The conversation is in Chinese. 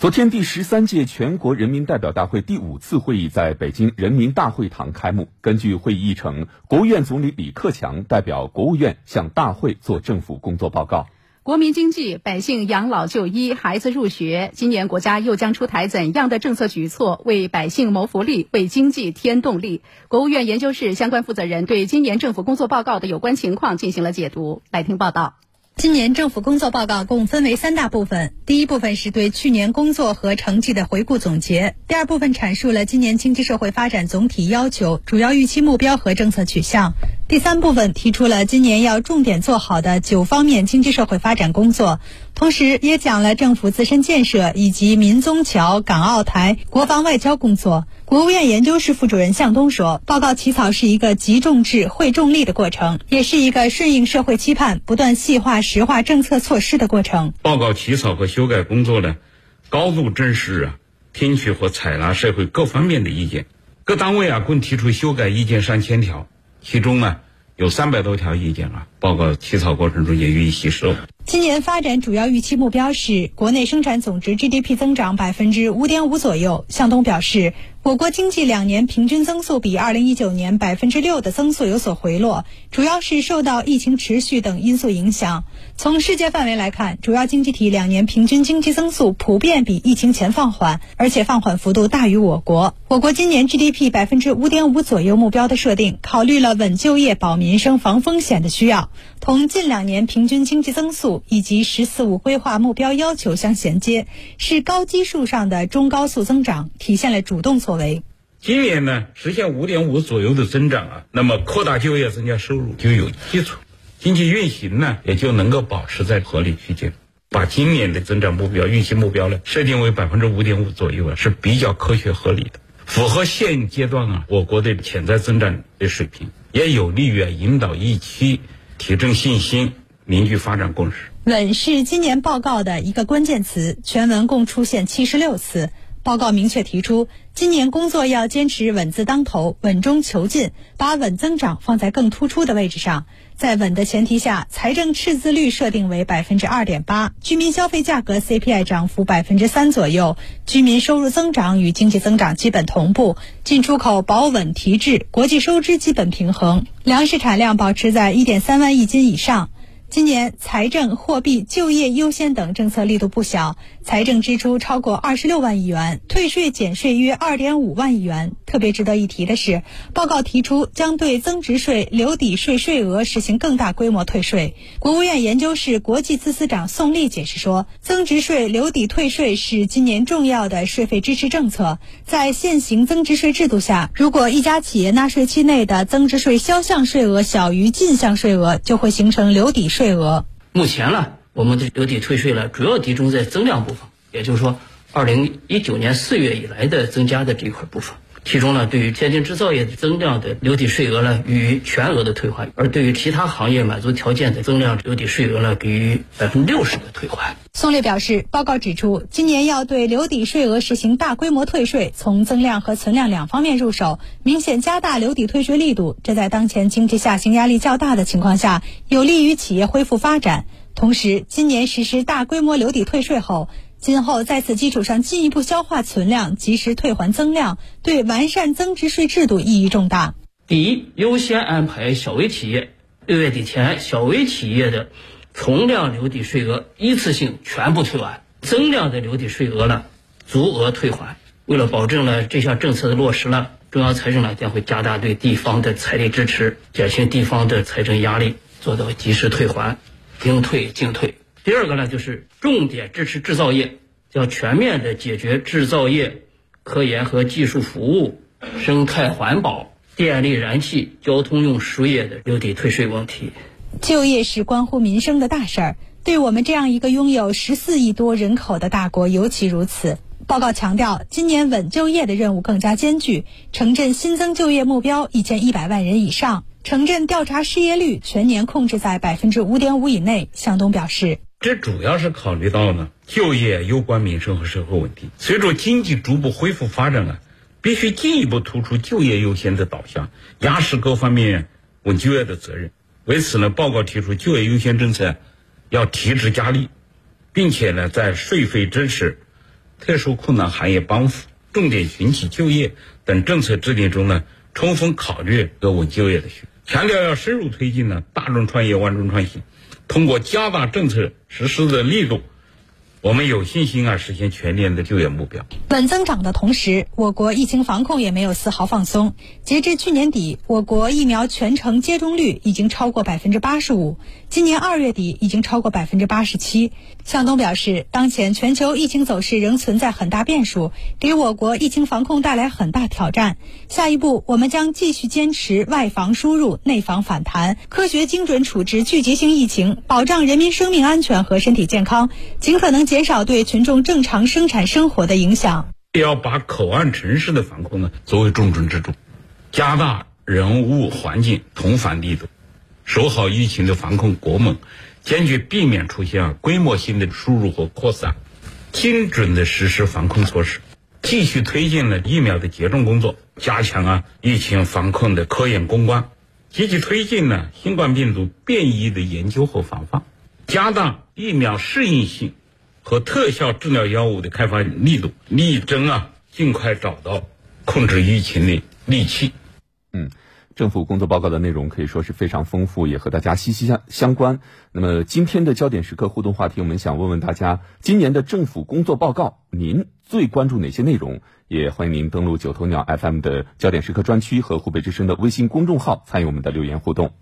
昨天，第十三届全国人民代表大会第五次会议在北京人民大会堂开幕。根据会议议程，国务院总理李克强代表国务院向大会作政府工作报告。国民经济、百姓养老就医、孩子入学，今年国家又将出台怎样的政策举措，为百姓谋福利，为经济添动力？国务院研究室相关负责人对今年政府工作报告的有关情况进行了解读。来听报道。今年政府工作报告共分为三大部分，第一部分是对去年工作和成绩的回顾总结，第二部分阐述了今年经济社会发展总体要求、主要预期目标和政策取向，第三部分提出了今年要重点做好的九方面经济社会发展工作，同时也讲了政府自身建设以及民宗侨、港澳台、国防外交工作。国务院研究室副主任向东说：“报告起草是一个集众智、汇众力的过程，也是一个顺应社会期盼、不断细化实化政策措施的过程。报告起草和修改工作呢，高度重视啊，听取和采纳社会各方面的意见。各单位啊，共提出修改意见上千条，其中呢，有三百多条意见啊，报告起草过程中也予以吸收。”今年发展主要预期目标是国内生产总值 GDP 增长百分之五点五左右。向东表示，我国经济两年平均增速比二零一九年百分之六的增速有所回落，主要是受到疫情持续等因素影响。从世界范围来看，主要经济体两年平均经济增速普遍比疫情前放缓，而且放缓幅度大于我国。我国今年 GDP 百分之五点五左右目标的设定，考虑了稳就业、保民生、防风险的需要，同近两年平均经济增速。以及“十四五”规划目标要求相衔接，是高基数上的中高速增长，体现了主动作为。今年呢，实现五点五左右的增长啊，那么扩大就业、增加收入就有基础，经济运行呢也就能够保持在合理区间。把今年的增长目标、预期目标呢设定为百分之五点五左右啊，是比较科学合理的，符合现阶段啊我国的潜在增长的水平，也有利于啊引导疫区、提振信心。凝聚发展共识。稳是今年报告的一个关键词，全文共出现七十六次。报告明确提出，今年工作要坚持稳字当头，稳中求进，把稳增长放在更突出的位置上。在稳的前提下，财政赤字率设定为百分之二点八，居民消费价格 CPI 涨幅百分之三左右，居民收入增长与经济增长基本同步，进出口保稳提质，国际收支基本平衡，粮食产量保持在一点三万亿斤以上。今年财政、货币、就业优先等政策力度不小，财政支出超过二十六万亿元，退税减税约二点五万亿元。特别值得一提的是，报告提出将对增值税、留抵税税额实行更大规模退税。国务院研究室国际司司长宋丽解释说，增值税、留抵退税是今年重要的税费支持政策。在现行增值税制度下，如果一家企业纳税期内的增值税销项税额小于进项税额，就会形成留抵税。税额目前呢，我们的留抵退税呢，主要集中在增量部分，也就是说，二零一九年四月以来的增加的这一块部分。其中呢，对于先进制造业增量的留抵税额呢，予以全额的退还；而对于其他行业满足条件的增量留抵税额呢，给予百分之六十的退还。宋烈表示，报告指出，今年要对留抵税额实行大规模退税，从增量和存量两方面入手，明显加大留抵退税力度。这在当前经济下行压力较大的情况下，有利于企业恢复发展。同时，今年实施大规模留抵退税后，今后在此基础上进一步消化存量，及时退还增量，对完善增值税制度意义重大。第一，优先安排小微企业六月底前小微企业的存量留抵税额一次性全部退完，增量的留抵税额呢足额退还。为了保证了这项政策的落实呢，中央财政呢将会加大对地方的财力支持，减轻地方的财政压力，做到及时退还，应退尽退。第二个呢，就是重点支持制造业，要全面的解决制造业、科研和技术服务、生态环保、电力燃气、交通用输业的留抵退税问题。就业是关乎民生的大事儿，对我们这样一个拥有十四亿多人口的大国尤其如此。报告强调，今年稳就业的任务更加艰巨，城镇新增就业目标一千一百万人以上，城镇调查失业率全年控制在百分之五点五以内。向东表示。这主要是考虑到呢，就业攸关民生和社会稳定。随着经济逐步恢复发展啊，必须进一步突出就业优先的导向，压实各方面稳就业的责任。为此呢，报告提出就业优先政策要提质加力，并且呢，在税费支持、特殊困难行业帮扶、重点寻企就业等政策制定中呢，充分考虑和稳就业的需求，强调要深入推进呢大众创业、万众创新，通过加大政策实施的力度。我们有信心啊，实现全年的就业目标。稳增长的同时，我国疫情防控也没有丝毫放松。截至去年底，我国疫苗全程接种率已经超过百分之八十五，今年二月底已经超过百分之八十七。向东表示，当前全球疫情走势仍存在很大变数，给我国疫情防控带来很大挑战。下一步，我们将继续坚持外防输入、内防反弹，科学精准处置聚集性疫情，保障人民生命安全和身体健康，尽可能。减少对群众正常生产生活的影响，要把口岸城市的防控呢作为重中之重，加大人物环境同防力度，守好疫情的防控国门，坚决避免出现规模性的输入和扩散，精准的实施防控措施，继续推进了疫苗的接种工作，加强啊疫情防控的科研攻关，积极推进呢新冠病毒变异的研究和防范，加大疫苗适应性。和特效治疗药物的开发力度，力争啊尽快找到控制疫情的利器。嗯，政府工作报告的内容可以说是非常丰富，也和大家息息相相关。那么今天的焦点时刻互动话题，我们想问问大家，今年的政府工作报告，您最关注哪些内容？也欢迎您登录九头鸟 FM 的焦点时刻专区和湖北之声的微信公众号，参与我们的留言互动。